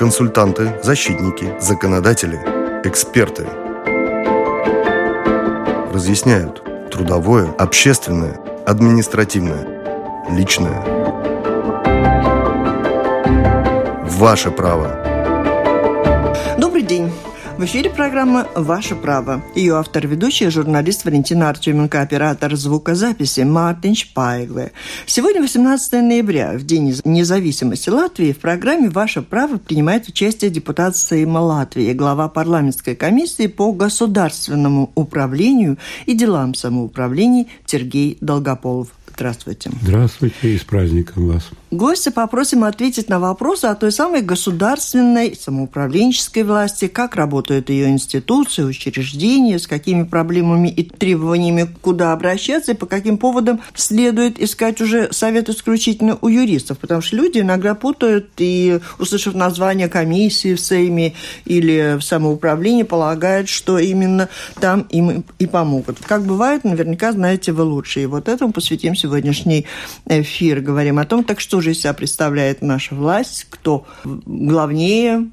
Консультанты, защитники, законодатели, эксперты. Разъясняют трудовое, общественное, административное, личное. Ваше право. Добрый день. В эфире программа «Ваше право». Ее автор-ведущая, журналист Валентина Артеменко, оператор звукозаписи Мартин Шпайгле. Сегодня 18 ноября, в День независимости Латвии, в программе «Ваше право» принимает участие депутат Сейма Латвии, глава парламентской комиссии по государственному управлению и делам самоуправления Сергей Долгополов. Здравствуйте. Здравствуйте и с праздником вас. Гостя попросим ответить на вопросы о той самой государственной самоуправленческой власти, как работают ее институции, учреждения, с какими проблемами и требованиями куда обращаться и по каким поводам следует искать уже совет исключительно у юристов, потому что люди иногда путают и, услышав название комиссии в Сейме или в самоуправлении, полагают, что именно там им и помогут. Как бывает, наверняка знаете вы лучше. И вот этому посвятим сегодняшний эфир. Говорим о том, так что же из себя представляет наша власть, кто главнее,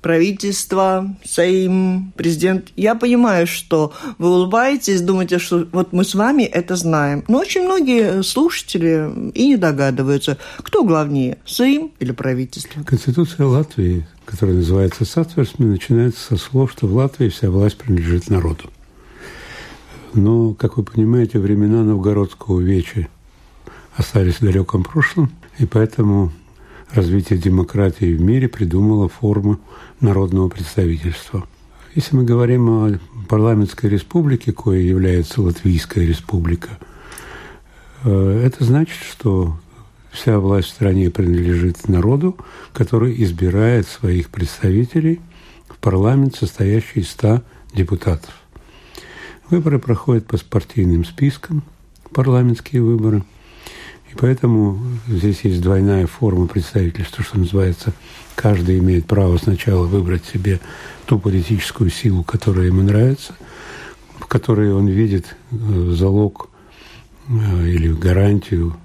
правительство, Сейм, президент. Я понимаю, что вы улыбаетесь, думаете, что вот мы с вами это знаем. Но очень многие слушатели и не догадываются, кто главнее, Сейм или правительство. Конституция Латвии, которая называется Сатверсми, начинается со слов, что в Латвии вся власть принадлежит народу. Но, как вы понимаете, времена Новгородского веча остались в далеком прошлом, и поэтому развитие демократии в мире придумало форму народного представительства. Если мы говорим о парламентской республике, кое является Латвийская республика, э, это значит, что вся власть в стране принадлежит народу, который избирает своих представителей в парламент, состоящий из 100 депутатов. Выборы проходят по партийным спискам, парламентские выборы – и поэтому здесь есть двойная форма представительства, что называется, каждый имеет право сначала выбрать себе ту политическую силу, которая ему нравится, в которой он видит э, залог э, или гарантию,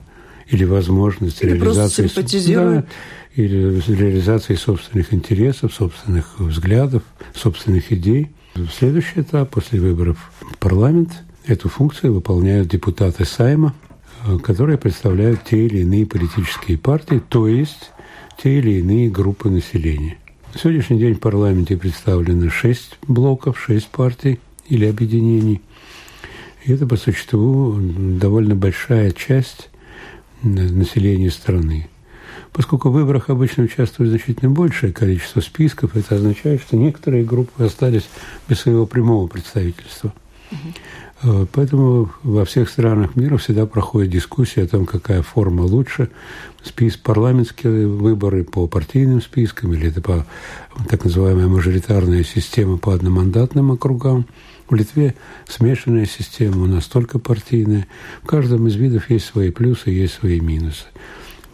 или возможность или реализации, да, или реализации собственных интересов, собственных взглядов, собственных идей. Следующий этап после выборов в парламент эту функцию выполняют депутаты Сайма – Э, которые представляют те или иные политические партии, то есть те или иные группы населения. На сегодняшний день в парламенте представлено шесть блоков, шесть партий или объединений. И это по существу довольно большая часть населения страны. Поскольку в выборах обычно участвует значительно большее количество списков, это означает, что некоторые группы остались без своего прямого представительства. Э, поэтому во всех странах мира всегда проходит дискуссия о том, какая форма лучше. Список парламентские выборы по партийным спискам или это по так называемая мажоритарная система по одномандатным округам. В Литве смешанная система, у нас только партийная. В каждом из видов есть свои плюсы, есть свои минусы.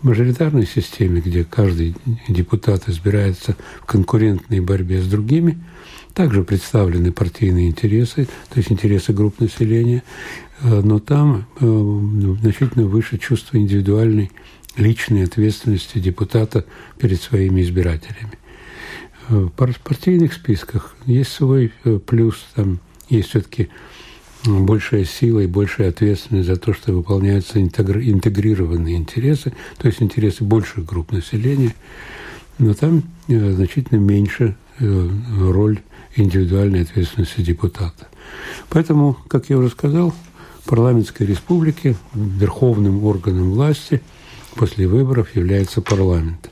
Мажоритарной системе, где каждый депутат избирается в конкурентной борьбе с другими – также представлены партийные интересы, то есть интересы групп населения, э, но там э, значительно выше чувство индивидуальной личной ответственности депутата перед своими избирателями. Э, в партийных списках есть свой плюс, там есть все-таки большая сила и большая ответственность за то, что выполняются интегрированные интересы, то есть интересы больших групп населения, но там значительно меньше роль индивидуальной ответственности депутата. Поэтому, как я уже сказал, парламентской республике верховным органом власти после выборов является парламент.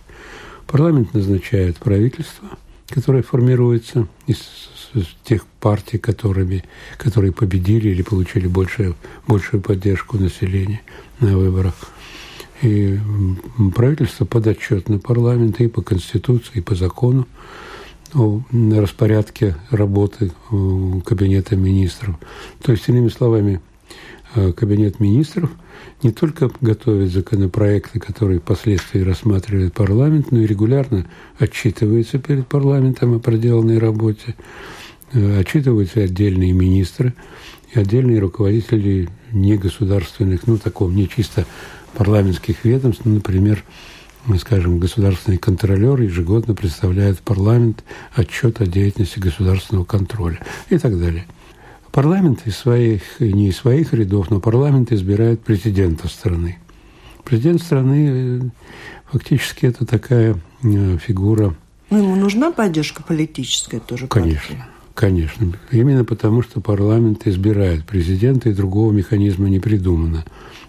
Парламент назначает правительство, которое формируется из, тех партий, которыми, которые победили или получили большую, большую поддержку населения на выборах. И правительство подотчетно парламенту и по Конституции, и по закону о распорядке работы Кабинета министров. То есть, иными словами, Кабинет министров не только готовит законопроекты, которые впоследствии рассматривает парламент, но и регулярно отчитывается перед парламентом о проделанной работе, э, отчитываются отдельные министры и отдельные руководители негосударственных, ну, такого не чисто парламентских ведомств, ну, например, скажем, государственный контролер ежегодно представляет парламент отчет о деятельности государственного контроля и так далее. Парламент из своих, не из своих рядов, но парламент избирает президента страны. Президент страны э, фактически это такая э, фигура. Ну, ему нужна поддержка политическая тоже. Конечно. Партии. Конечно. Именно потому, что парламент избирает президента, и другого механизма не придумано.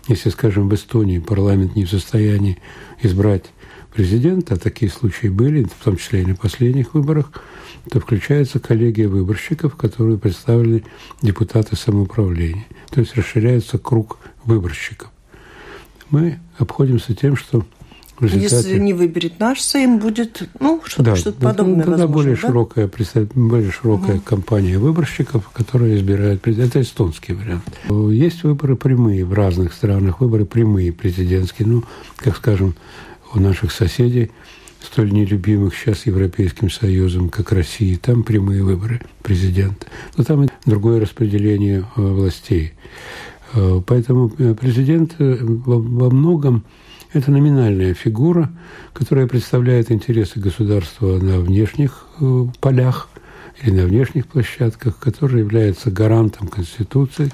Если, скажем, в Эстонии парламент не в состоянии избрать президента, а такие случаи были, в том числе и на последних выборах, то включается коллегия выборщиков, которые представлены депутаты самоуправления. То есть расширяется круг выборщиков. Мы обходимся тем, что результате... Если не выберет наш Сейм, будет ну, что-то, да, что подобное. Тогда более да? широкая, более широкая угу. компания выборщиков, которая избирает президента. Это эстонский вариант. Есть выборы прямые в разных странах, выборы прямые президентские. Ну, как скажем, у наших соседей, столь нелюбимых сейчас Европейским Союзом, как Россия, там прямые выборы президента. Но там другое распределение э, властей. Э, поэтому э, президент во многом это номинальная фигура, которая представляет интересы государства на внешних полях или на внешних площадках, которая является гарантом Конституции,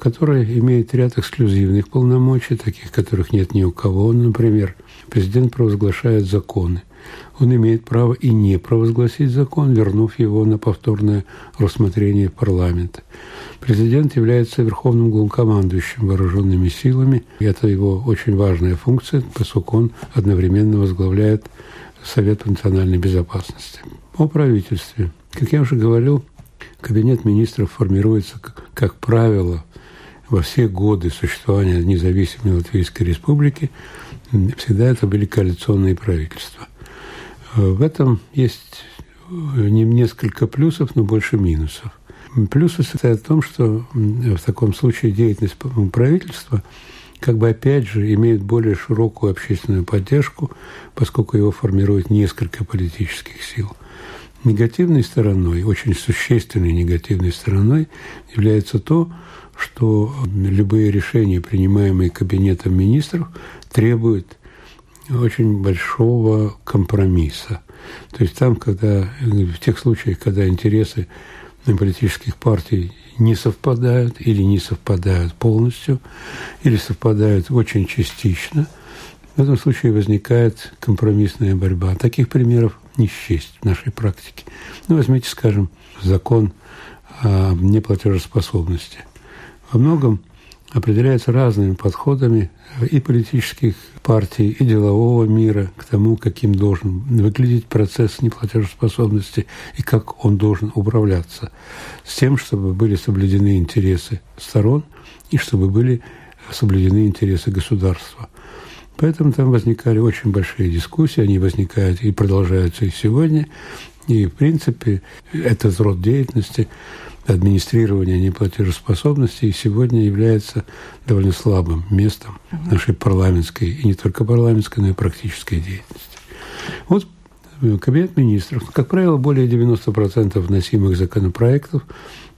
которая имеет ряд эксклюзивных полномочий, таких, которых нет ни у кого. Например, президент провозглашает законы. Он имеет право и не провозгласить закон, вернув его на повторное рассмотрение парламента. Президент является верховным главнокомандующим вооруженными силами. Это его очень важная функция, поскольку он одновременно возглавляет Совет национальной безопасности. О правительстве. Как я уже говорил, Кабинет министров формируется, как правило, во все годы существования независимой Латвийской Республики. Всегда это были коалиционные правительства. В этом есть несколько плюсов, но больше минусов. Плюсы состоят в том, что в таком случае деятельность правительства как бы опять же имеет более широкую общественную поддержку, поскольку его формирует несколько политических сил. Негативной стороной, очень существенной негативной стороной является то, что любые решения, принимаемые Кабинетом министров, требуют очень большого компромисса. То есть там, когда в тех случаях, когда интересы политических партий не совпадают или не совпадают полностью, или совпадают очень частично, в этом случае возникает компромиссная борьба. Таких примеров не счесть в нашей практике. Ну, возьмите, скажем, закон о неплатежеспособности. Во многом определяется разными подходами и политических партий, и делового мира к тому, каким должен выглядеть процесс неплатежеспособности и как он должен управляться, с тем, чтобы были соблюдены интересы сторон и чтобы были соблюдены интересы государства. Поэтому там возникали очень большие дискуссии, они возникают и продолжаются и сегодня. И, в принципе, этот род деятельности администрирования неплатежеспособности и сегодня является довольно слабым местом нашей парламентской, и не только парламентской, но и практической деятельности. Вот э, Кабинет министров, как правило, более 90% вносимых законопроектов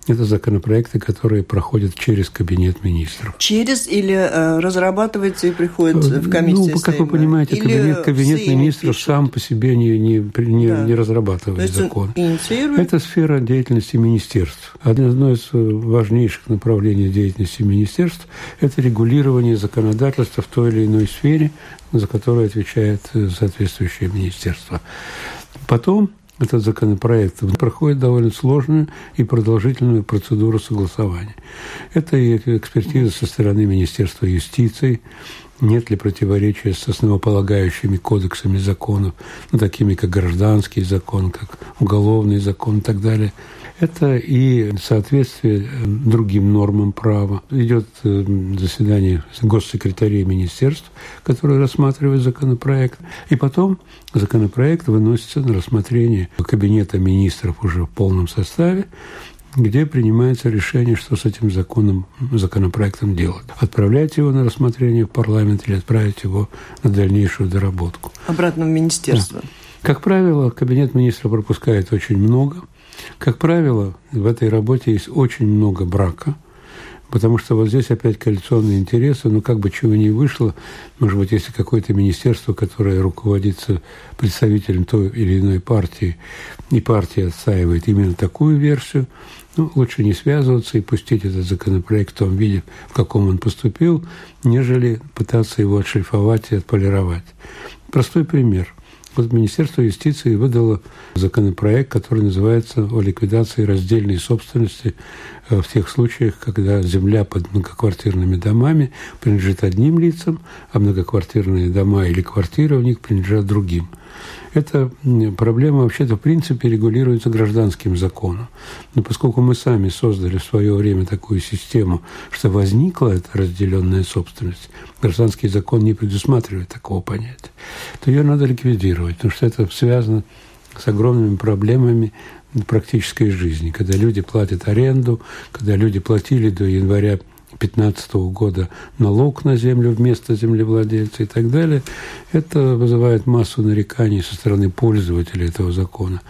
это законопроекты, которые проходят через Кабинет министров. Через или э, разрабатывается и приходит в комиссию? Ну, как вы понимаете, или Кабинет, кабинет министров пишут. сам по себе не, не, не, да. не разрабатывает закон. Это сфера деятельности министерств. Одно из важнейших направлений деятельности министерств – это регулирование законодательства в той или иной сфере, за которую отвечает соответствующее министерство. Потом этот законопроект проходит довольно сложную и продолжительную процедуру согласования. Это и экспертиза со стороны Министерства юстиции, нет ли противоречия с основополагающими кодексами законов, такими как гражданский закон, как уголовный закон и так далее – это и соответствие э, другим нормам права. Идет э, заседание госсекретарей министерств, которые рассматривают законопроект. И потом законопроект выносится на рассмотрение Кабинета министров уже в полном составе, где принимается решение, что с этим законом, законопроектом делать. Отправлять его на рассмотрение в парламент или отправить его на дальнейшую доработку. Обратно в министерство. Да. Как правило, Кабинет министров пропускает очень много – как правило, в этой работе есть очень много брака. Потому что вот здесь опять коалиционные интересы, ну как бы чего не вышло, может быть, если какое-то министерство, которое руководится представителем той или иной партии, и партия отстаивает именно такую версию, ну, лучше не связываться и пустить этот законопроект в том виде, в каком он поступил, нежели пытаться его отшлифовать и отполировать. Простой пример – вот Министерство юстиции выдало законопроект, который называется о ликвидации раздельной собственности э, в тех случаях, когда земля под многоквартирными домами принадлежит одним лицам, а многоквартирные дома или квартиры у них принадлежат другим – эта проблема вообще-то в принципе регулируется гражданским законом. Но поскольку мы сами создали в свое время такую систему, что возникла эта разделенная собственность, гражданский закон не предусматривает такого понятия, то ее надо ликвидировать, потому что это связано с огромными проблемами практической жизни, когда люди платят аренду, когда люди платили до января 2015 года налог на землю вместо землевладельца и так далее, это вызывает массу нареканий со стороны пользователей этого закона.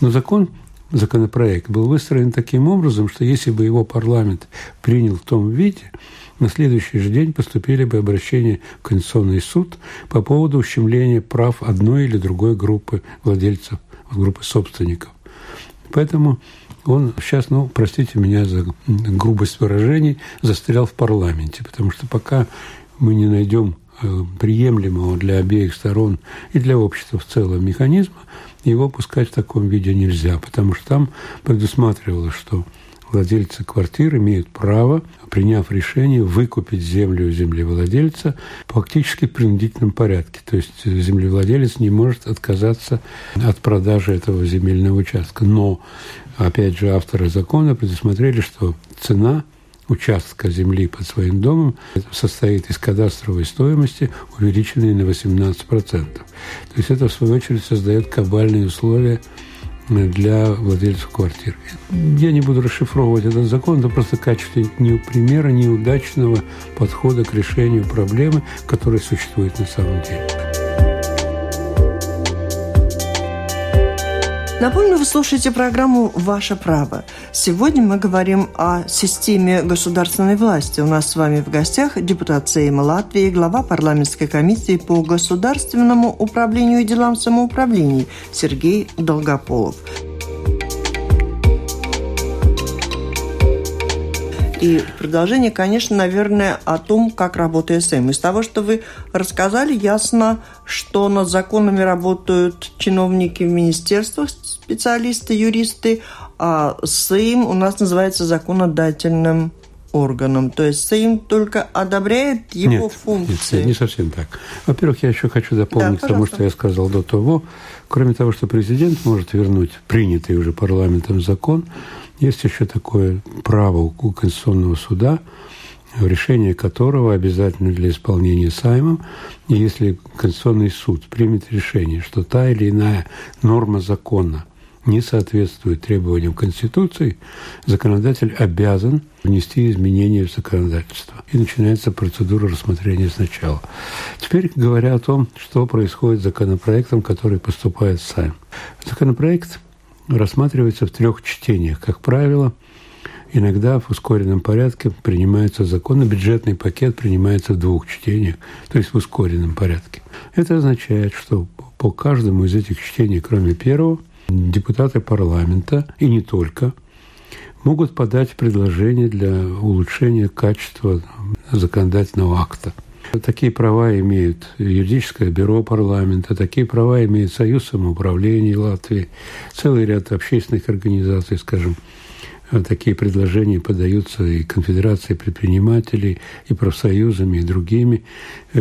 Но закон законопроект был выстроен таким образом, что если бы его парламент принял в том виде, на следующий же день поступили бы обращения в Конституционный суд по поводу ущемления прав одной или другой группы владельцев, группы собственников. Поэтому он сейчас, ну, простите меня за грубость выражений, застрял в парламенте, потому что пока мы не найдем э, приемлемого для обеих сторон и для общества в целом механизма, его пускать в таком виде нельзя, потому что там предусматривалось, что владельцы квартир имеют право, приняв решение, выкупить землю у землевладельца фактически принудительном порядке. То есть землевладелец не может отказаться от продажи этого земельного участка. Но опять же, авторы закона предусмотрели, что цена участка земли под своим домом состоит из кадастровой стоимости, увеличенной на 18%. То есть это, в свою очередь, создает кабальные условия для владельцев квартир. Я не буду расшифровывать этот закон, это просто качество не примера неудачного подхода к решению проблемы, которая существует на самом деле. Напомню, вы слушаете программу «Ваше право». Сегодня мы говорим о системе государственной власти. У нас с вами в гостях депутат Сейма Латвии, глава парламентской комиссии по государственному управлению и делам самоуправления Сергей Долгополов. И продолжение, конечно, наверное, о том, как работает СМ. Из того, что вы рассказали, ясно, что над законами работают чиновники в министерствах, специалисты, юристы, а СЭИМ у нас называется законодательным органом. То есть СЭИМ только одобряет его нет, функции. Нет, не совсем так. Во-первых, я еще хочу дополнить да, тому, что я сказал до того. Кроме того, что президент может вернуть принятый уже парламентом закон, есть еще такое право у Конституционного суда – решение которого обязательно для исполнения Саймом. И если Конституционный суд примет решение, что та или иная норма закона не соответствует требованиям Конституции, законодатель обязан внести изменения в законодательство. И начинается процедура рассмотрения сначала. Теперь говоря о том, что происходит с законопроектом, который поступает в Сайм. Законопроект рассматривается в трех чтениях. Как правило, иногда в ускоренном порядке принимается закон, и бюджетный пакет принимается в двух чтениях, то есть в ускоренном порядке. Это означает, что по каждому из этих чтений, кроме первого, депутаты парламента, и не только, могут подать предложения для улучшения качества законодательного акта. Такие права имеют юридическое бюро парламента, такие права имеет Союз самоуправления Латвии, целый ряд общественных организаций, скажем, такие предложения подаются и Конфедерацией предпринимателей, и профсоюзами, и другими.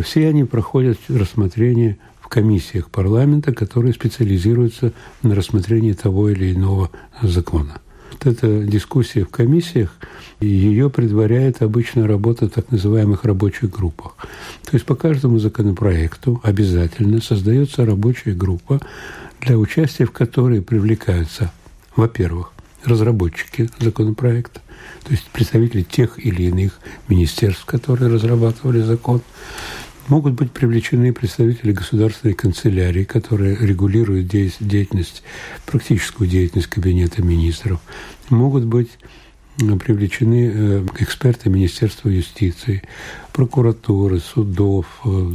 Все они проходят рассмотрение комиссиях парламента, которые специализируются на рассмотрении того или иного закона. Вот эта дискуссия в комиссиях, ее предваряет обычно работа в так называемых рабочих группах. То есть по каждому законопроекту обязательно создается рабочая группа, для участия в которой привлекаются, во-первых, разработчики законопроекта, то есть представители тех или иных министерств, которые разрабатывали закон, Могут быть привлечены представители государственной канцелярии, которые регулируют деятельность, практическую деятельность Кабинета министров. Могут быть привлечены э, эксперты Министерства юстиции, прокуратуры, судов, э,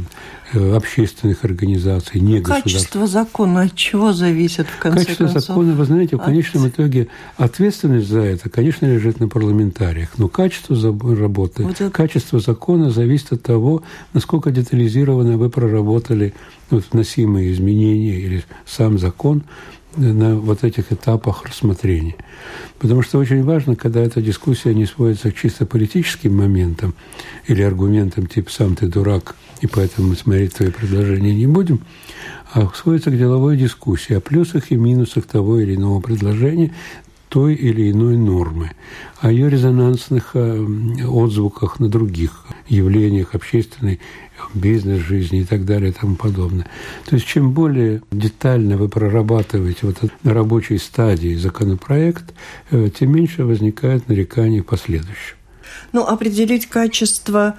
э, общественных организаций, не Качество закона от чего зависит в конце Качество концов? закона, вы знаете, в от... конечном итоге ответственность за это, конечно, лежит на парламентариях, но качество работы, вот это... качество закона зависит от того, насколько детализированно вы проработали вот, вносимые изменения или сам закон на вот этих этапах рассмотрения. Потому что очень важно, когда эта дискуссия не сводится к чисто политическим моментам или аргументам типа «сам ты дурак, и поэтому мы смотреть твои предложения не будем», а сводится к деловой дискуссии о плюсах и минусах того или иного предложения, той или иной нормы, о ее резонансных э, отзвуках на других явлениях общественной бизнес-жизни и так далее и тому подобное. То есть чем более детально вы прорабатываете вот на рабочей стадии законопроект, э, тем меньше возникает нареканий в последующем. Ну, определить качество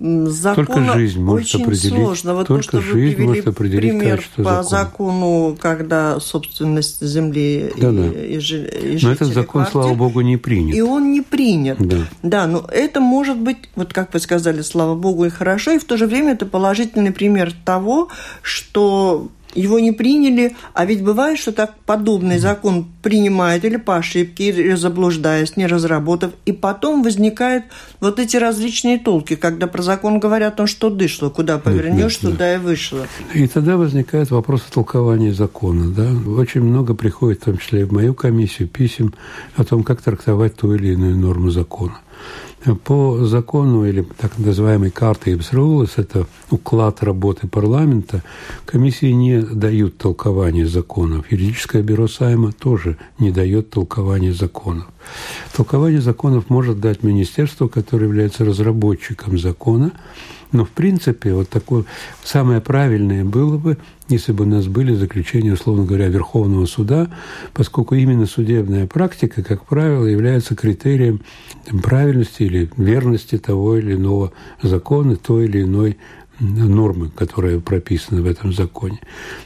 закона только жизнь может очень определить, сложно. Вот только то, что жизнь вы может определить пример качество по закона. закону, когда собственность земли да, и, да. и, и Но этот закон, квартир, слава богу, не принят. И он не принят. Да. да, но это может быть, вот как вы сказали, слава богу, и хорошо, и в то же время это положительный пример того, что его не приняли, а ведь бывает, что так подобный закон принимают или по ошибке, или заблуждаясь, не разработав, и потом возникают вот эти различные толки, когда про закон говорят, он что дышло, куда повернешь, туда да. и вышло. И тогда возникает вопрос толкования закона. Да? Очень много приходит, в том числе и в мою комиссию, писем о том, как трактовать ту или иную норму закона. По закону или так называемой карты Ибсрулес, это уклад работы парламента, комиссии не дают толкования законов. Юридическое бюро Сайма тоже не дает толкования законов. Толкование законов может дать министерство, которое является разработчиком закона, но, в принципе, вот такое самое правильное было бы, если бы у нас были заключения, условно говоря, Верховного суда, поскольку именно судебная практика, как правило, является критерием правильности или верности того или иного закона, той или иной нормы, которые прописаны в этом законе.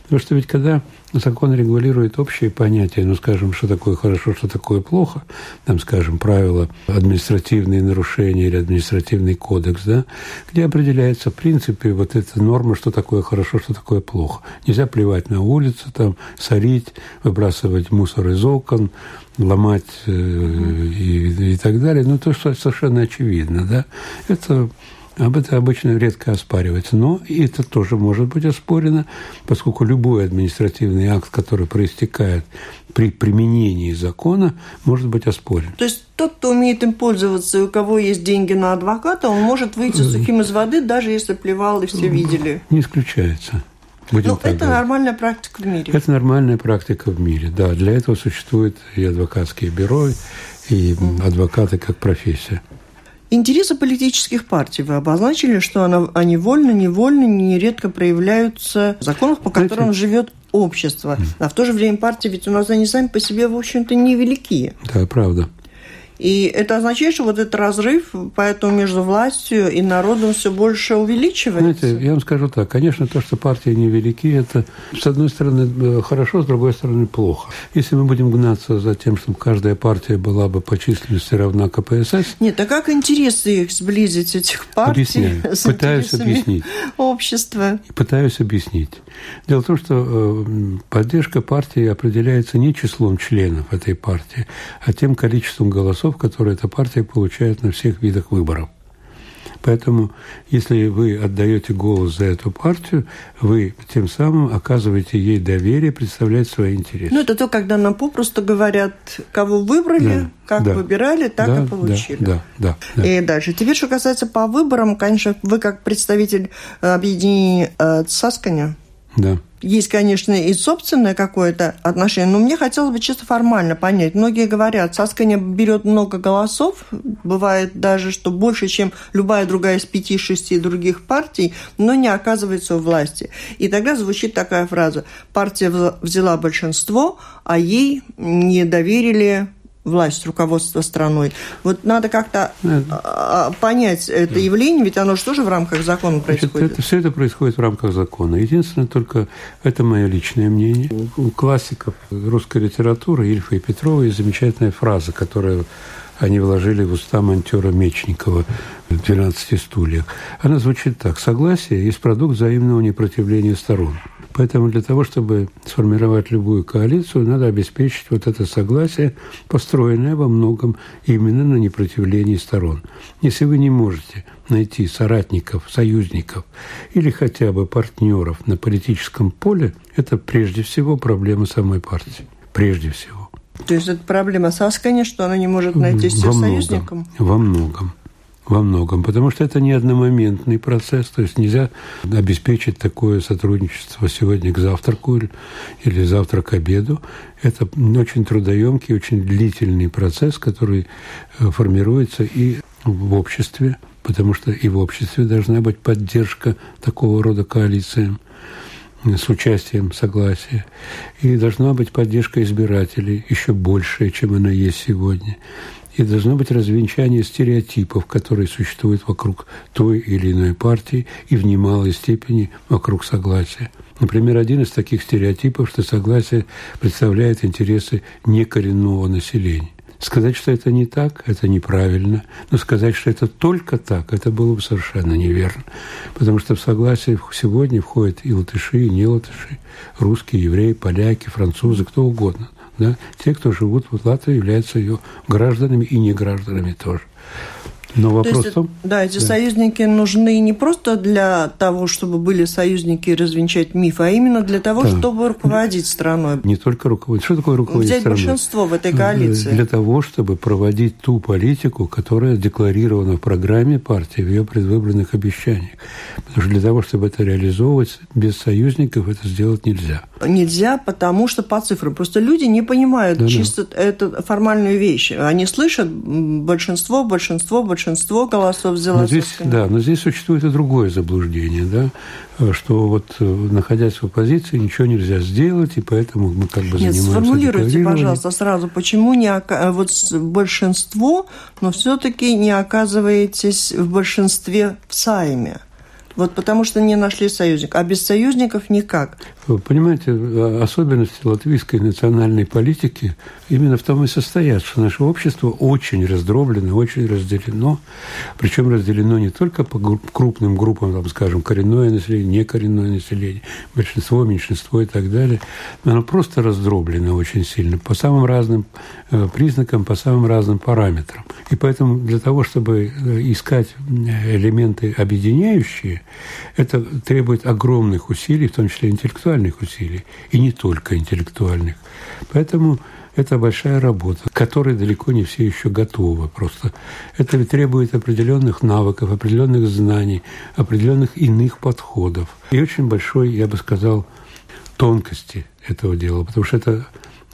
Потому что ведь когда закон регулирует общие понятия, ну, скажем, что такое хорошо, что такое плохо, там, скажем, правила административные нарушения или административный кодекс, да, где определяется в принципе вот эта норма, что такое хорошо, что такое плохо. Нельзя плевать на улицу, там, сорить, выбрасывать мусор из окон, ломать э, и, и так далее. Ну, то, что совершенно очевидно, да, это об этом обычно редко оспаривается. Но и это тоже может быть оспорено, поскольку любой административный акт, который проистекает при применении закона, может быть оспорен. То есть тот, кто умеет им пользоваться, и у кого есть деньги на адвоката, он может выйти сухим из воды, даже если плевал и все видели. Не исключается. Будем ну, это говорить. нормальная практика в мире. Это нормальная практика в мире, да. Для этого существуют и адвокатские бюро, и адвокаты как профессия. Интересы политических партий вы обозначили, что она, они вольно, невольно, нередко проявляются в законах, по которым Знаете, живет общество. А в то же время партии ведь у нас они сами по себе, в общем-то, невелики. Да, правда. И это означает, что вот этот разрыв поэтому между властью и народом все больше увеличивается. Знаете, я вам скажу так. Конечно, то, что партии невелики, это, с одной стороны, э, хорошо, с другой стороны, плохо. Если мы будем гнаться за тем, чтобы каждая партия была бы по численности равна КПСС... Нет, а как интересы их сблизить, этих партий? Объясняю. С Пытаюсь объяснить. Общества. Пытаюсь объяснить. Дело в том, что э, поддержка партии определяется не числом членов этой партии, а тем количеством голосов, которые эта партия получает на всех видах выборов. Поэтому, если вы отдаете голос за эту партию, вы тем самым оказываете ей доверие представлять свои интересы. Ну, это то, когда нам попросту говорят, кого выбрали, да, как да, выбирали, так да, и получили. Да, да, да, И дальше. Теперь, что касается по выборам, конечно, вы как представитель объединения э, Цасканя, да. Есть, конечно, и собственное какое-то отношение, но мне хотелось бы чисто формально понять. Многие говорят, Сасканя берет много голосов, бывает даже, что больше, чем любая другая из пяти-шести других партий, но не оказывается у власти. И тогда звучит такая фраза. Партия взяла большинство, а ей не доверили власть, руководство страной. Вот надо как-то да. понять это да. явление, ведь оно же тоже в рамках закона происходит. Значит, это, все это происходит в рамках закона. Единственное, только это мое личное мнение. У классиков русской литературы Ильфа и Петрова есть замечательная фраза, которая они вложили в уста монтера Мечникова в «12 стульях». Она звучит так. «Согласие есть продукт взаимного непротивления сторон». Поэтому для того, чтобы сформировать любую коалицию, надо обеспечить вот это согласие, построенное во многом именно на непротивлении сторон. Если вы не можете найти соратников, союзников или хотя бы партнеров на политическом поле, это прежде всего проблема самой партии. Прежде всего. То есть это проблема САС, конечно, что она не может найти себе союзником? Во многом во многом, потому что это не одномоментный процесс, то есть нельзя обеспечить такое сотрудничество сегодня к завтраку или завтра к обеду. Это очень трудоемкий, очень длительный процесс, который э, формируется и в обществе, потому что и в обществе должна быть поддержка такого рода коалициям с участием согласия. И должна быть поддержка избирателей еще большая, чем она есть сегодня и должно быть развенчание стереотипов, которые существуют вокруг той или иной партии и в немалой степени вокруг согласия. Например, один из таких стереотипов, что согласие представляет интересы некоренного населения. Сказать, что это не так, это неправильно. Но сказать, что это только так, это было бы совершенно неверно. Потому что в согласие сегодня входят и латыши, и не латыши, русские, евреи, поляки, французы, кто угодно – да, те, кто живут в Латвии, являются ее гражданами и не гражданами тоже. Но вопрос То есть, том... Да, эти да. союзники нужны не просто для того, чтобы были союзники и развенчать миф, а именно для того, да. чтобы руководить страной. Не только руководить. Что такое руководить Взять страной? большинство в этой коалиции. Для того, чтобы проводить ту политику, которая декларирована в программе партии, в ее предвыборных обещаниях. Потому что для того, чтобы это реализовывать, без союзников это сделать нельзя. Нельзя, потому что по цифрам. Просто люди не понимают да, чисто да. эту формальную вещь. Они слышат большинство, большинство, большинство большинство голосов взяло но здесь, Да, но здесь существует и другое заблуждение, да, что вот э, находясь в оппозиции ничего нельзя сделать, и поэтому мы как бы Нет, занимаемся сформулируйте, пожалуйста, сразу, почему не вот большинство, но все-таки не оказываетесь в большинстве в Сайме? Вот потому что не нашли союзник. А без союзников никак. Вы понимаете, особенности латвийской национальной политики именно в том и состоят, что наше общество очень раздроблено, очень разделено. Причем разделено не только по крупным группам, там, скажем, коренное население, некоренное население, большинство, меньшинство и так далее. Но оно просто раздроблено очень сильно по самым разным э, признакам, по самым разным параметрам. И поэтому для того, чтобы э, искать элементы объединяющие, это требует огромных усилий, в том числе интеллектуальных усилий, и не только интеллектуальных. Поэтому это большая работа, к которой далеко не все еще готовы. Просто это требует определенных навыков, определенных знаний, определенных иных подходов. И очень большой, я бы сказал, тонкости этого дела, потому что это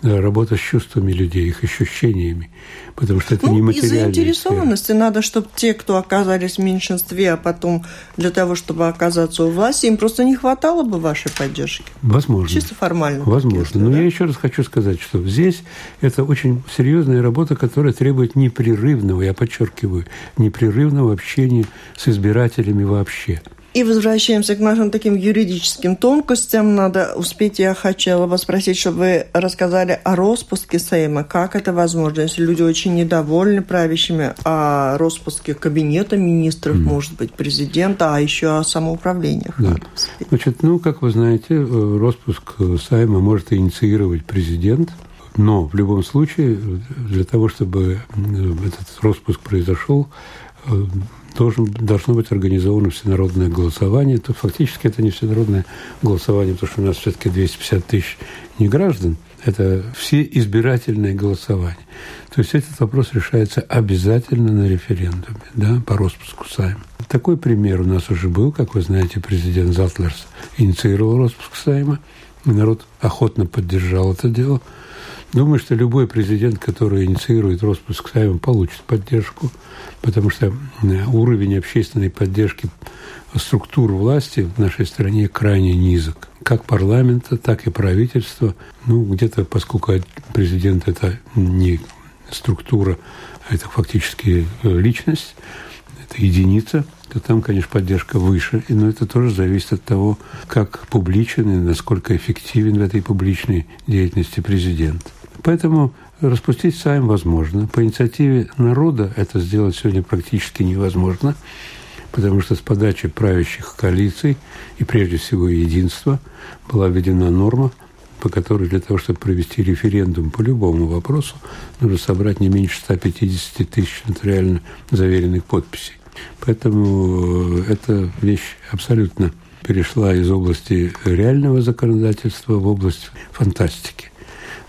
работа с чувствами людей, их ощущениями, потому что это ну, не материальная из заинтересованности сфера. надо, чтобы те, кто оказались в меньшинстве, а потом для того, чтобы оказаться у власти, им просто не хватало бы вашей поддержки. Возможно. Чисто формально. Возможно. Но да? я еще раз хочу сказать, что здесь это очень серьезная работа, которая требует непрерывного, я подчеркиваю, непрерывного общения с избирателями вообще. И возвращаемся к нашим таким юридическим тонкостям. Надо успеть, я хотела бы спросить, чтобы вы рассказали о распуске Сейма. Как это возможно, если люди очень недовольны правящими, о распуске кабинета министров, mm. может быть, президента, а еще о самоуправлениях? Да. Значит, ну, как вы знаете, э, распуск Сайма может инициировать президент, но в любом случае, для того, чтобы этот распуск произошел, э, должен, должно быть организовано всенародное голосование. То фактически это не всенародное голосование, потому что у нас все-таки 250 тысяч не граждан. Это все избирательные голосования. То есть этот вопрос решается обязательно на референдуме, да, по распуску Сайма. Такой пример у нас уже был, как вы знаете, президент Затлерс инициировал распуск Сайма, и народ охотно поддержал это дело. Думаю, что любой президент, который инициирует распуск Сайма, получит поддержку потому что э, уровень общественной поддержки структур власти в нашей стране крайне низок. Как парламента, так и правительства. Ну, где-то, поскольку президент – это не структура, это фактически личность, это единица, то там, конечно, поддержка выше, но это тоже зависит от того, как публичен и насколько эффективен в этой публичной деятельности президент. Поэтому распустить Сайм возможно. По инициативе народа это сделать сегодня практически невозможно, потому что с подачи правящих коалиций и прежде всего единства была введена норма, по которой для того, чтобы провести референдум по любому вопросу, нужно собрать не меньше 150 тысяч нотариально заверенных подписей. Поэтому э, эта вещь абсолютно перешла из области реального законодательства в область фантастики.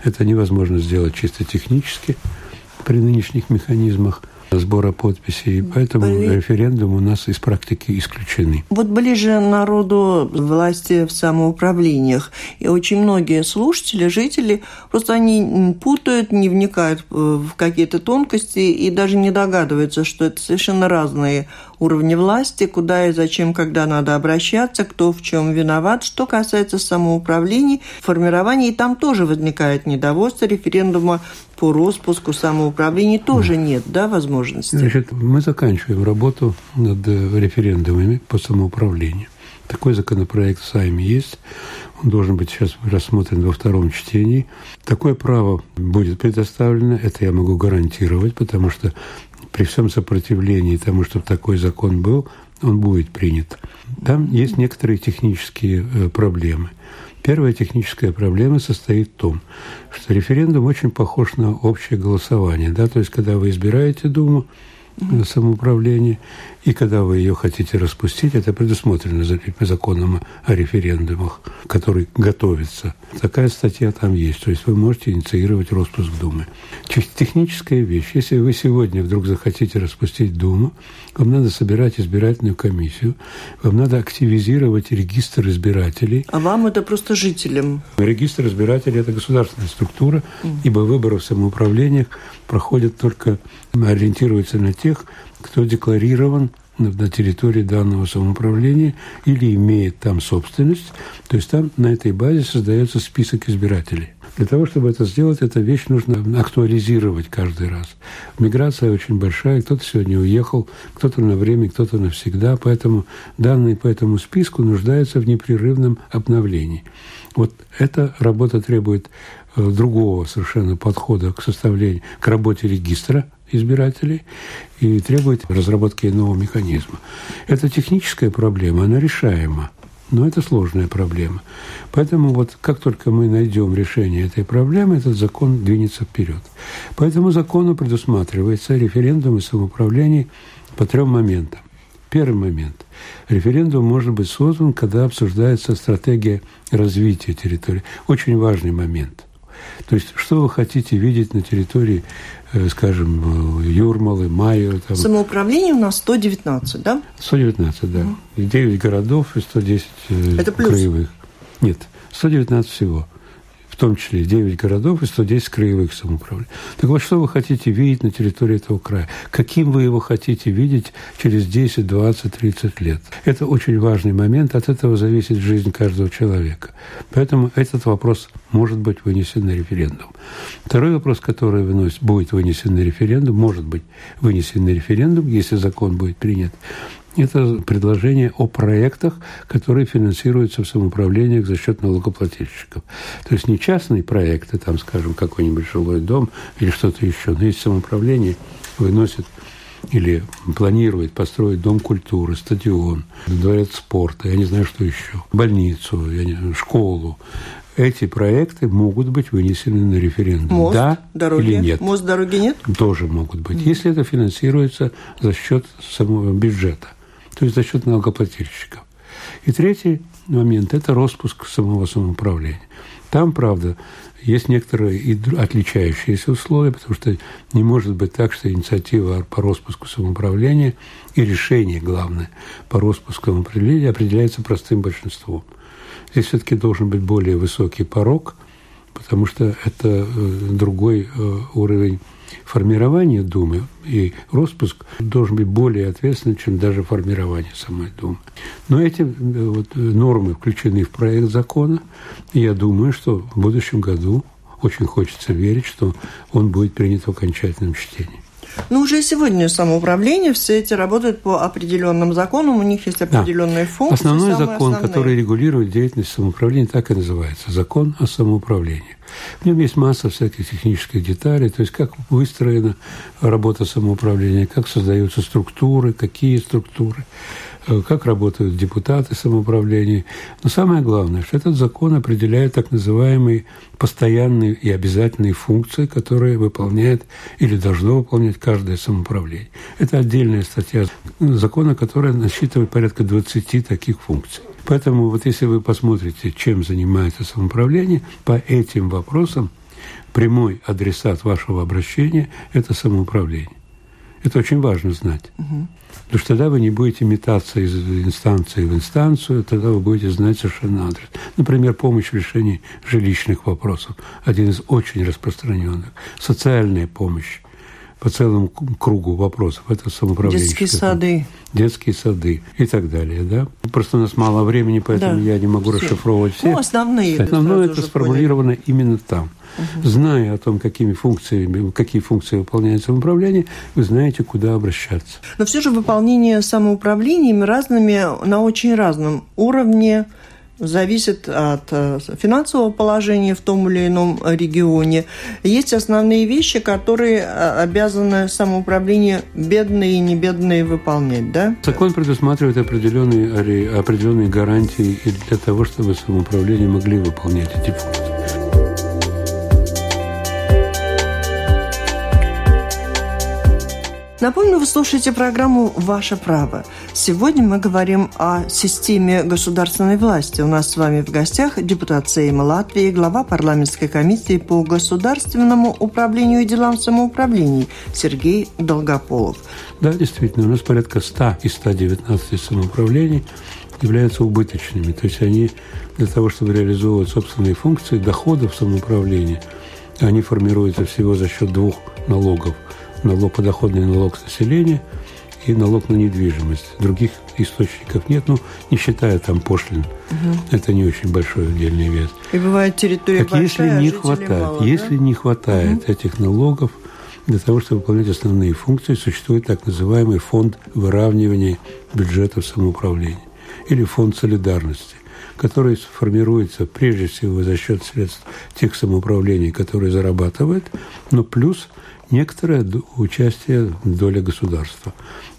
Это невозможно сделать чисто технически при нынешних механизмах сбора подписей, поэтому Были... референдум у нас из практики исключены. Вот ближе народу власти в самоуправлениях, и очень многие слушатели, жители, просто они путают, не вникают в какие-то тонкости и даже не догадываются, что это совершенно разные уровни власти, куда и зачем, когда надо обращаться, кто в чем виноват. Что касается самоуправлений, формирования, и там тоже возникает недовольство референдума по распуску самоуправлений тоже нет, да, возможности? Значит, мы заканчиваем работу над референдумами по самоуправлению. Такой законопроект в Сайме есть. Он должен быть сейчас рассмотрен во втором чтении. Такое право будет предоставлено, это я могу гарантировать, потому что при всем сопротивлении тому, чтобы такой закон был, он будет принят. Там есть некоторые технические э, проблемы. Первая техническая проблема состоит в том, что референдум очень похож на общее голосование. Да? То есть, когда вы избираете Думу, самоуправление, и когда вы ее хотите распустить, это предусмотрено законом о референдумах, который готовится. Такая статья там есть. То есть вы можете инициировать распуск Думы. Техническая вещь. Если вы сегодня вдруг захотите распустить Думу, вам надо собирать избирательную комиссию, вам надо активизировать регистр избирателей. А вам это просто жителям? Регистр избирателей – это государственная структура, ибо выборы в самоуправлениях проходят только, ориентируются на тех, кто декларирован на территории данного самоуправления или имеет там собственность, то есть там на этой базе создается список избирателей. Для того, чтобы это сделать, эту вещь нужно актуализировать каждый раз. Миграция очень большая, кто-то сегодня уехал, кто-то на время, кто-то навсегда, поэтому данные по этому списку нуждаются в непрерывном обновлении. Вот эта работа требует э, другого совершенно подхода к составлению, к работе регистра избирателей и требует разработки нового механизма. Это техническая проблема, она решаема. Но это сложная проблема. Поэтому вот как только мы найдем решение этой проблемы, этот закон двинется вперед. По этому закону предусматривается референдум и самоуправление по трем моментам. Первый момент. Референдум может быть создан, когда обсуждается стратегия развития территории. Очень важный момент – то есть, что вы хотите видеть на территории, скажем, э, Юрмалы, Майо? Там... Самоуправление у нас 119, да? 119, да. Угу. 9 городов и 110 э, Это плюс? краевых. Нет, 119 всего том числе 9 городов и 110 краевых самоуправлений. Так вот, что вы хотите видеть на территории этого края? Каким вы его хотите видеть через 10, 20, 30 лет? Это очень важный момент, от этого зависит жизнь каждого человека. Поэтому этот вопрос может быть вынесен на референдум. Второй вопрос, который выносит, будет вынесен на референдум, может быть вынесен на референдум, если закон будет принят, это предложение о проектах, которые финансируются в самоуправлениях за счет налогоплательщиков. То есть не частные проекты, там, скажем, какой-нибудь жилой дом или что-то еще, но есть самоуправление выносит или планирует построить дом культуры, стадион, дворец спорта, я не знаю, что еще, больницу, я не знаю, школу. Эти проекты могут быть вынесены на референдум. Мост, да дороги. или нет. Мост, дороги нет? Тоже могут быть, mm. если это финансируется за счет самого бюджета то есть за счет налогоплательщиков. И третий момент – это распуск самого самоуправления. Там, правда, есть некоторые и отличающиеся условия, потому что не может быть так, что инициатива по распуску самоуправления и решение, главное, по распуску самоуправления определяется простым большинством. Здесь все-таки должен быть более высокий порог, потому что это э, другой э, уровень формирование Думы и распуск должен быть более ответственным, чем даже формирование самой Думы. Но эти э, вот, нормы включены в проект закона, и я думаю, что в будущем году очень хочется верить, что он будет принят в окончательном чтении. Ну, уже сегодня самоуправление, все эти работают по определенным законам, у них есть определенные да. функции. Основной закон, основные. который регулирует деятельность самоуправления, так и называется – закон о самоуправлении. В нем есть масса всяких технических деталей, то есть как выстроена работа самоуправления, как создаются структуры, какие структуры, как работают депутаты самоуправления. Но самое главное, что этот закон определяет так называемые постоянные и обязательные функции, которые выполняет или должно выполнять каждое самоуправление. Это отдельная статья закона, которая насчитывает порядка 20 таких функций. Поэтому вот если вы посмотрите, чем занимается самоуправление, по этим вопросам прямой адресат вашего обращения – это самоуправление. Это очень важно знать. Угу. Потому что тогда вы не будете метаться из инстанции в инстанцию, тогда вы будете знать совершенно адрес. Например, помощь в решении жилищных вопросов. Один из очень распространенных. Социальная помощь по целому кругу вопросов. Это самоуправление. Детские сады. Детские сады и так далее. Да? Просто у нас мало времени, поэтому да. я не могу все. расшифровывать все. Ну, основные. Основное это сформулировано поняли. именно там. Угу. Зная о том, какими функциями, какие функции выполняет самоуправление, вы знаете, куда обращаться. Но все же выполнение самоуправлениями разными на очень разном уровне – зависит от э, финансового положения в том или ином регионе. Есть основные вещи, которые э, обязаны самоуправление бедные и небедные выполнять, да? Закон предусматривает определенные, определенные гарантии для того, чтобы самоуправление могли выполнять эти функции. Напомню, вы слушаете программу «Ваше право». Сегодня мы говорим о системе государственной власти. У нас с вами в гостях депутат Сейма Латвии, глава парламентской комиссии по государственному управлению и делам самоуправлений Сергей Долгополов. Да, действительно, у нас порядка 100 из 119 самоуправлений являются убыточными. То есть они для того, чтобы реализовывать собственные функции, доходов самоуправления, они формируются всего за счет двух налогов – налог, подоходный налог с населения и налог на недвижимость. Других источников нет, ну, не считая там пошлин. Угу. Это не очень большой отдельный вес. И бывает территория так большая, если не а хватает, мало, если да? не хватает угу. этих налогов, для того, чтобы выполнять основные функции, существует так называемый фонд выравнивания бюджетов самоуправления или фонд солидарности который формируется прежде всего за счет средств тех самоуправлений, которые зарабатывают, но плюс некоторое участие доля государства.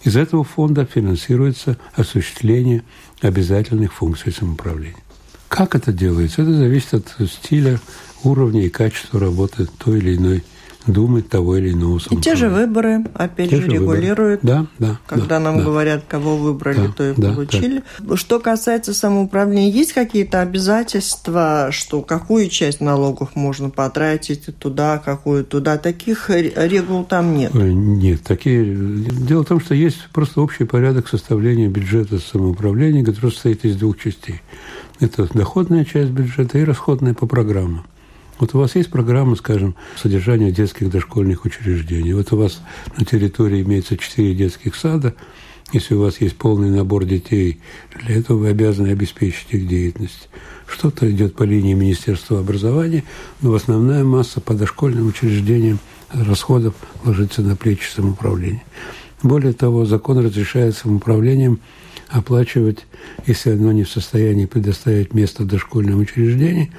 Из этого фонда финансируется осуществление обязательных функций самоуправления. Как это делается? Это зависит от стиля, уровня и качества работы той или иной думать того или иного И те же выборы, опять те же, же регулируют. Да, да. Когда да, нам да. говорят, кого выбрали, да, то и да, получили. Да. Что касается самоуправления, есть какие-то обязательства, что какую часть налогов можно потратить туда, какую туда? Таких регул там нет. Нет, такие. Дело в том, что есть просто общий порядок составления бюджета самоуправления, который состоит из двух частей. Это доходная часть бюджета и расходная по программам. Вот у вас есть программа, скажем, содержания детских дошкольных учреждений. Вот у вас на территории имеется четыре детских сада. Если у вас есть полный набор детей, для этого вы обязаны обеспечить их деятельность. Что-то идет по линии Министерства образования, но основная масса по дошкольным учреждениям расходов ложится на плечи самоуправления. Более того, закон разрешает самоуправлениям оплачивать, если оно не в состоянии предоставить место дошкольным учреждениям,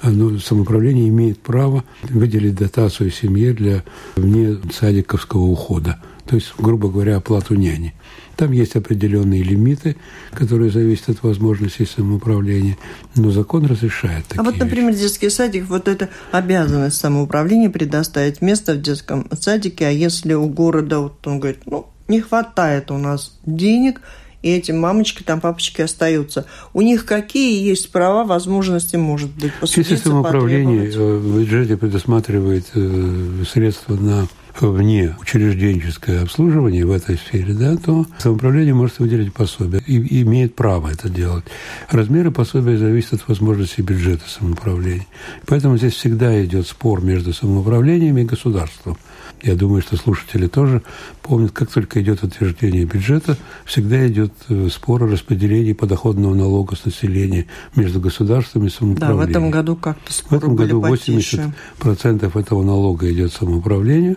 оно, самоуправление имеет право выделить дотацию семье для вне садиковского ухода, то есть, грубо говоря, оплату няни. Там есть определенные лимиты, которые зависят от возможностей самоуправления, но закон разрешает такие А вот, например, вещи. детский садик, вот это обязанность самоуправления предоставить место в детском садике, а если у города, вот он говорит, ну, не хватает у нас денег – и эти мамочки, там папочки остаются. У них какие есть права, возможности, может быть, посудиться, Если самоуправление э, в бюджете предусматривает э, средства на вне учрежденческое обслуживание в этой сфере, да, то самоуправление может выделить пособие и имеет право это делать. Размеры пособия зависят от возможностей бюджета самоуправления. Поэтому здесь всегда идет спор между самоуправлением и государством. Я думаю, что слушатели тоже помнят, как только идет утверждение бюджета, всегда идет э, спор о распределении подоходного налога с населения между государством и самоуправлением. Да, в этом году как-то споры В этом году 80% этого налога идет самоуправлению,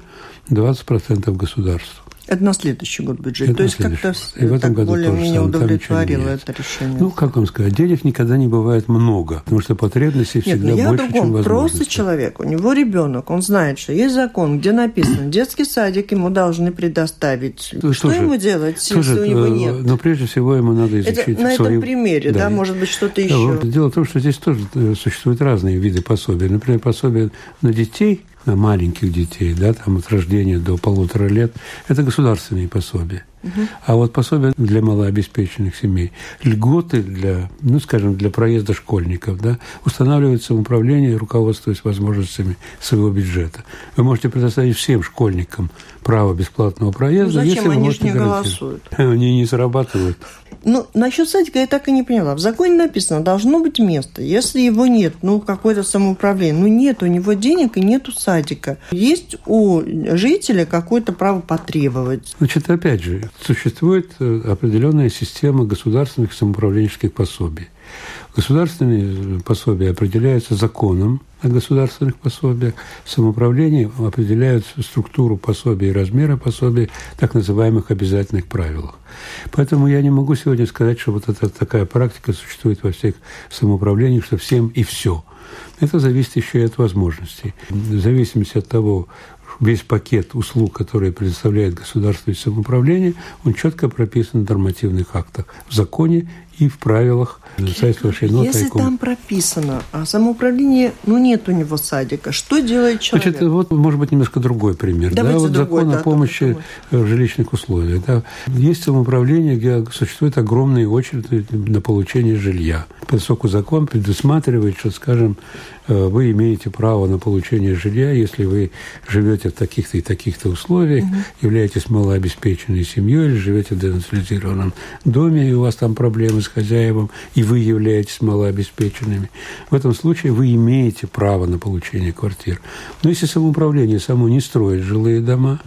20% государству. Это на следующий год бюджет. Это То есть как-то и в этом году более-менее удовлетворило это решение. Ну, как вам сказать, денег никогда не бывает много, потому что потребностей Нет, всегда ну, я больше, другом. чем Просто человек, у него ребенок, он знает, что есть закон, где написано, детский садик ему должны предоставить. Ну, что же, ему делать, тоже, если у него э, нет? Но прежде всего ему надо изучить это на свои... этом примере, да, да может быть, что-то еще. Дело в том, что здесь тоже э, существуют разные виды пособий. Например, пособие на детей – маленьких детей, да, там от рождения до полутора лет, это государственные пособия. Угу. А вот пособия для малообеспеченных семей, льготы для, ну, скажем, для проезда школьников, да, устанавливается самоуправление, руководствуясь возможностями своего бюджета. Вы можете предоставить всем школьникам право бесплатного проезда, ну, зачем? если Они можете не голосуют. Они не зарабатывают. Ну, насчет садика я так и не поняла. В законе написано, должно быть место. Если его нет, ну, какое-то самоуправление, ну, нет у него денег и нету садика. Есть у жителя какое-то право потребовать. Значит, опять же, существует э, определенная система государственных самоуправленческих пособий. Государственные пособия определяются законом о государственных пособиях. Самоуправление определяют структуру пособий и размеры пособий так называемых обязательных правилах. Поэтому я не могу сегодня сказать, что вот эта такая практика существует во всех самоуправлениях, что всем и все. Это зависит еще и от возможностей. В зависимости от того, весь пакет услуг, которые предоставляет государство и самоуправление, он четко прописан в нормативных актах, в законе и в правилах соответствующей Если там прописано, а самоуправление, ну нет у него садика, что делает человек? Значит, вот может быть немножко другой пример. Давайте да, вот другой, закон да, о помощи в жилищных условиях. Да. Есть самоуправление, где существует огромные очереди на получение жилья. Поскольку закон предусматривает, что, скажем, э, вы имеете право на получение жилья, если вы живете в таких-то и таких-то условиях, угу. являетесь малообеспеченной семьей или живете в денационализированном доме, и у вас там проблемы с хозяевом, и вы являетесь малообеспеченными. В этом случае вы имеете право на получение квартир. Но если самоуправление само не строит жилые дома,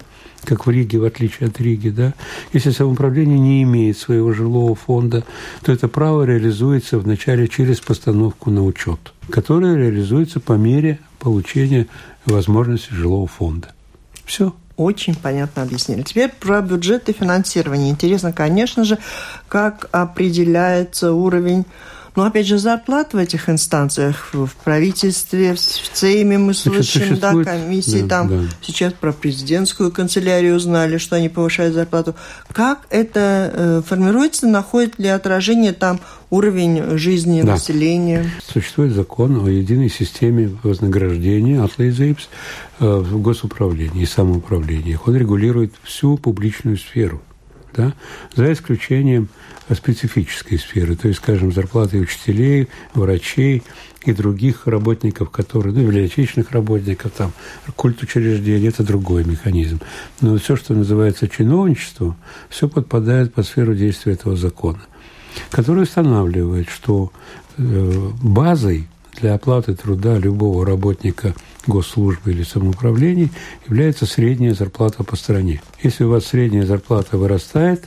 как в Риге, в отличие от Риги, да, если самоуправление не имеет своего жилого фонда, то это право реализуется вначале через постановку на учет, которая реализуется по мере получения возможности жилого фонда. Все. Очень понятно объяснили. Теперь про бюджет и финансирование. Интересно, конечно же, как определяется уровень но ну, опять же зарплат в этих инстанциях, в правительстве, в Сейме мы слышим, да, комиссии да, там. Да. Сейчас про президентскую канцелярию узнали, что они повышают зарплату. Как это э, формируется, находит ли отражение там уровень жизни да. населения? Существует закон о единой системе вознаграждения atlīdzības э, в госуправлении и самоуправлении. Он регулирует всю публичную сферу да, за исключением специфической сферы, то есть, скажем, зарплаты учителей, врачей и других работников, которые, ну, библиотечных работников, там, культ учреждений, это другой механизм. Но все, что называется чиновничество, все подпадает под сферу действия этого закона, который устанавливает, что э, базой для оплаты труда любого работника госслужбы или самоуправлений является средняя зарплата по стране. Если у вас средняя зарплата вырастает,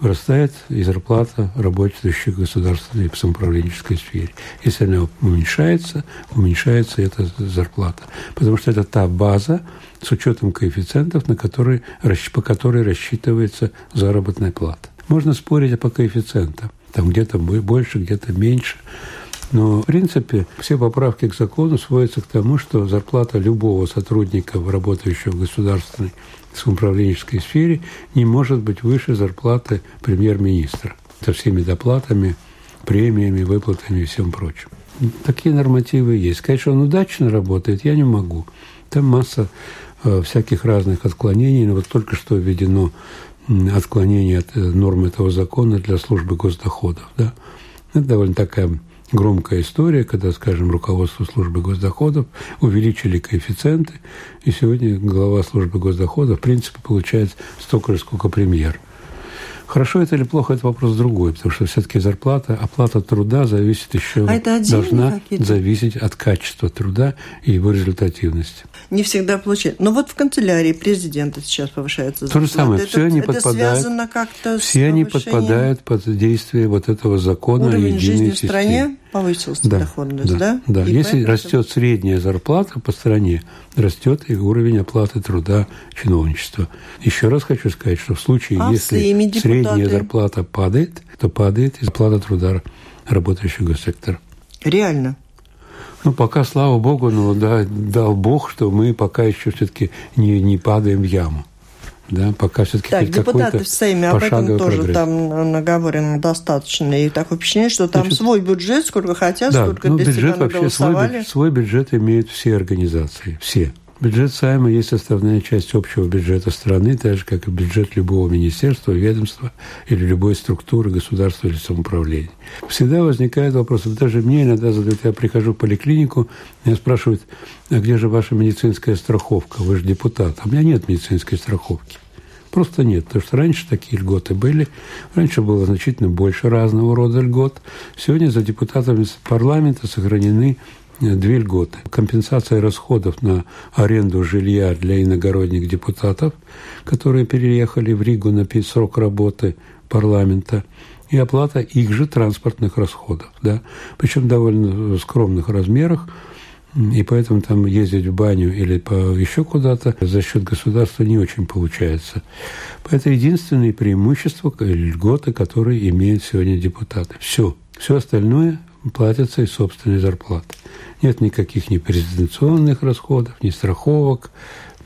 вырастает и зарплата работающих в государственной и самоуправленческой сфере. Если она уменьшается, уменьшается эта зарплата. Потому что это та база с учетом коэффициентов, на который, по которой рассчитывается заработная плата. Можно спорить по коэффициентам. Там где-то больше, где-то меньше. Но, в принципе, все поправки к закону сводятся к тому, что зарплата любого сотрудника, работающего в государственной самоуправленческой сфере, не может быть выше зарплаты премьер-министра со всеми доплатами, премиями, выплатами и всем прочим. Такие нормативы есть. Сказать, что он удачно работает, я не могу. Там масса э, всяких разных отклонений. Но вот только что введено отклонение от э, норм этого закона для службы госдоходов. Да? Это довольно такая громкая история, когда, скажем, руководство службы госдоходов увеличили коэффициенты, и сегодня глава службы госдоходов, в принципе, получает столько же, сколько премьер – Хорошо это или плохо, это вопрос другой, потому что все-таки зарплата, оплата труда зависит еще, а это должна зависеть от качества труда и его результативности. Не всегда получается. Но вот в канцелярии президента сейчас повышается зарплата. То же самое, это, все они это подпадают, все они подпадают под действие вот этого закона единой жизни системе. в стране повысился да, доходность, да? Да. да. Если поэтому... растет средняя зарплата по стране, растет и уровень оплаты труда чиновничества. Еще раз хочу сказать, что в случае, а если депутаты... средняя зарплата падает, то падает и зарплата труда работающего сектора. Реально? Ну, пока, слава богу, ну, да, дал Бог, что мы пока еще все-таки не, не падаем в яму да, пока все-таки Так, депутаты в Сейме об этом тоже прогресс. там наговорено достаточно. И такое впечатление, что там Значит, свой бюджет, сколько хотят, да, сколько ну, для бюджет себя вообще свой, свой бюджет имеют все организации, все. Бюджет Сайма есть составная часть общего бюджета страны, так же, как и бюджет любого министерства, ведомства или любой структуры государства или самоуправления. Всегда возникает вопрос, даже мне иногда задают, я прихожу в поликлинику, меня спрашивают, а где же ваша медицинская страховка, вы же депутат. А у меня нет медицинской страховки. Просто нет, потому что раньше такие льготы были, раньше было значительно больше разного рода льгот. Сегодня за депутатами парламента сохранены две льготы. Компенсация расходов на аренду жилья для иногородних депутатов, которые переехали в Ригу на срок работы парламента, и оплата их же транспортных расходов. Да? Причем довольно в скромных размерах, и поэтому там ездить в баню или по еще куда-то за счет государства не очень получается. Это единственные преимущества или льготы, которые имеют сегодня депутаты. Все. Все остальное платится из собственной зарплаты. Нет никаких ни презентационных расходов, ни страховок,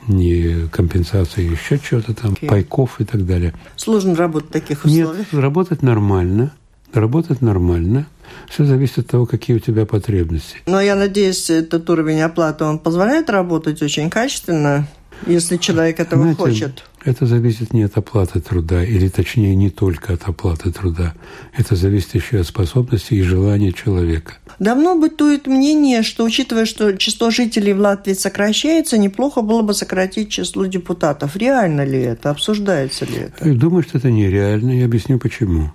ни компенсации еще чего-то там, okay. пайков и так далее. Сложно работать в таких условиях? Нет, работать нормально. Работать нормально. Все зависит от того, какие у тебя потребности. Но я надеюсь, этот уровень оплаты, он позволяет работать очень качественно, если человек этого Знаете, хочет. Это зависит не от оплаты труда, или точнее не только от оплаты труда. Это зависит еще от способности и желания человека. Давно бытует мнение, что, учитывая, что число жителей в Латвии сокращается, неплохо было бы сократить число депутатов. Реально ли это? Обсуждается ли это? Я думаю, что это нереально, и объясню почему.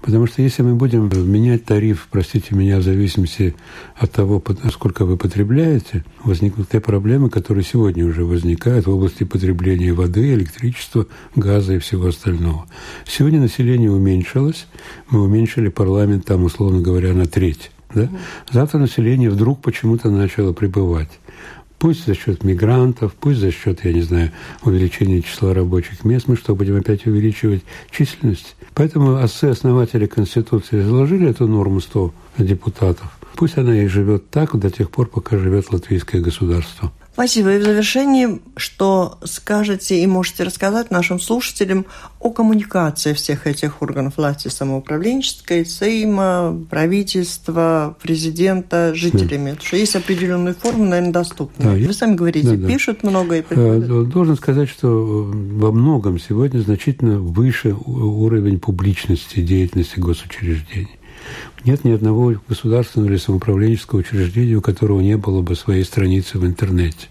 Потому что если мы будем менять тариф, простите меня, в зависимости от того, сколько вы потребляете, возникнут те проблемы, которые сегодня уже возникают в области потребления воды, электричества, газа и всего остального. Сегодня население уменьшилось, мы уменьшили парламент там, условно говоря, на треть. Да? Завтра население вдруг почему-то начало прибывать. Пусть за счет мигрантов, пусть за счет, я не знаю, увеличения числа рабочих мест, мы что, будем опять увеличивать численность? Поэтому отцы-основатели Конституции заложили эту норму 100 депутатов. Пусть она и живет так до тех пор, пока живет латвийское государство. Спасибо. И в завершении, что скажете и можете рассказать нашим слушателям о коммуникации всех этих органов власти самоуправленческой, Сейма, правительства, президента, жителями? Да. Потому что есть определенные формы, наверное, доступные. Да, Вы сами говорите, да, пишут да. много и приходят. Э, должен сказать, что во многом сегодня значительно выше уровень публичности деятельности госучреждений. Нет ни одного государственного или самоуправленческого учреждения, у которого не было бы своей страницы в интернете.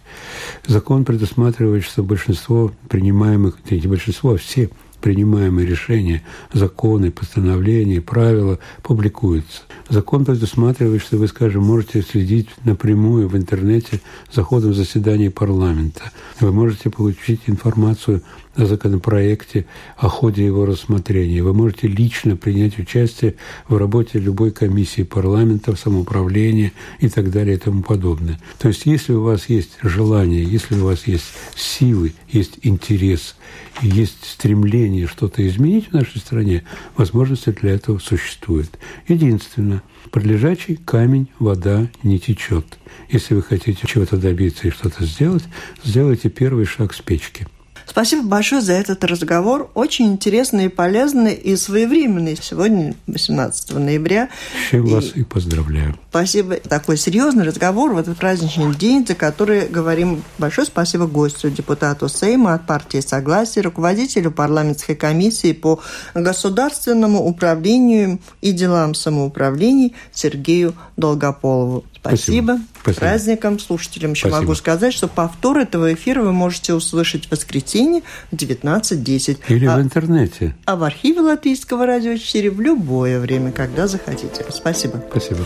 Закон предусматривает, что большинство принимаемых, не большинство, а все принимаемые решения, законы, постановления, правила публикуются. Закон предусматривает, что вы, скажем, можете следить напрямую в интернете за ходом заседаний парламента. Вы можете получить информацию о законопроекте, о ходе его рассмотрения. Вы можете лично принять участие в работе любой комиссии парламента, самоуправления и так далее и тому подобное. То есть, если у вас есть желание, если у вас есть силы, есть интерес, есть стремление что-то изменить в нашей стране, возможности для этого существуют. Единственное, под лежачий камень вода не течет. Если вы хотите чего-то добиться и что-то сделать, сделайте первый шаг с печки – Спасибо большое за этот разговор. Очень интересный и полезный и своевременный. Сегодня 18 ноября. Чем и... вас и поздравляю. Спасибо. Такой серьезный разговор в этот праздничный день, за который говорим большое спасибо гостю, депутату Сейма от партии Согласия, руководителю парламентской комиссии по государственному управлению и делам самоуправления Сергею Долгополову. Спасибо. Спасибо. Праздником слушателям еще Спасибо. могу сказать, что повтор этого эфира вы можете услышать в воскресенье в 19.10. Или а, в интернете. А в архиве Латвийского радио 4 в любое время, когда захотите. Спасибо. Спасибо.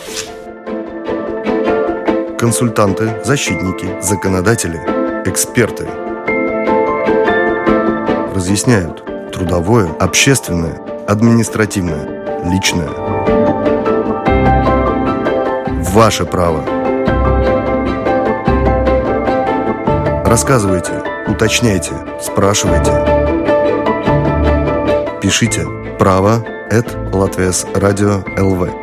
Консультанты, защитники, законодатели, эксперты разъясняют трудовое, общественное, административное, личное Ваше право. Рассказывайте, уточняйте, спрашивайте. Пишите право at Латвес Радио ЛВ.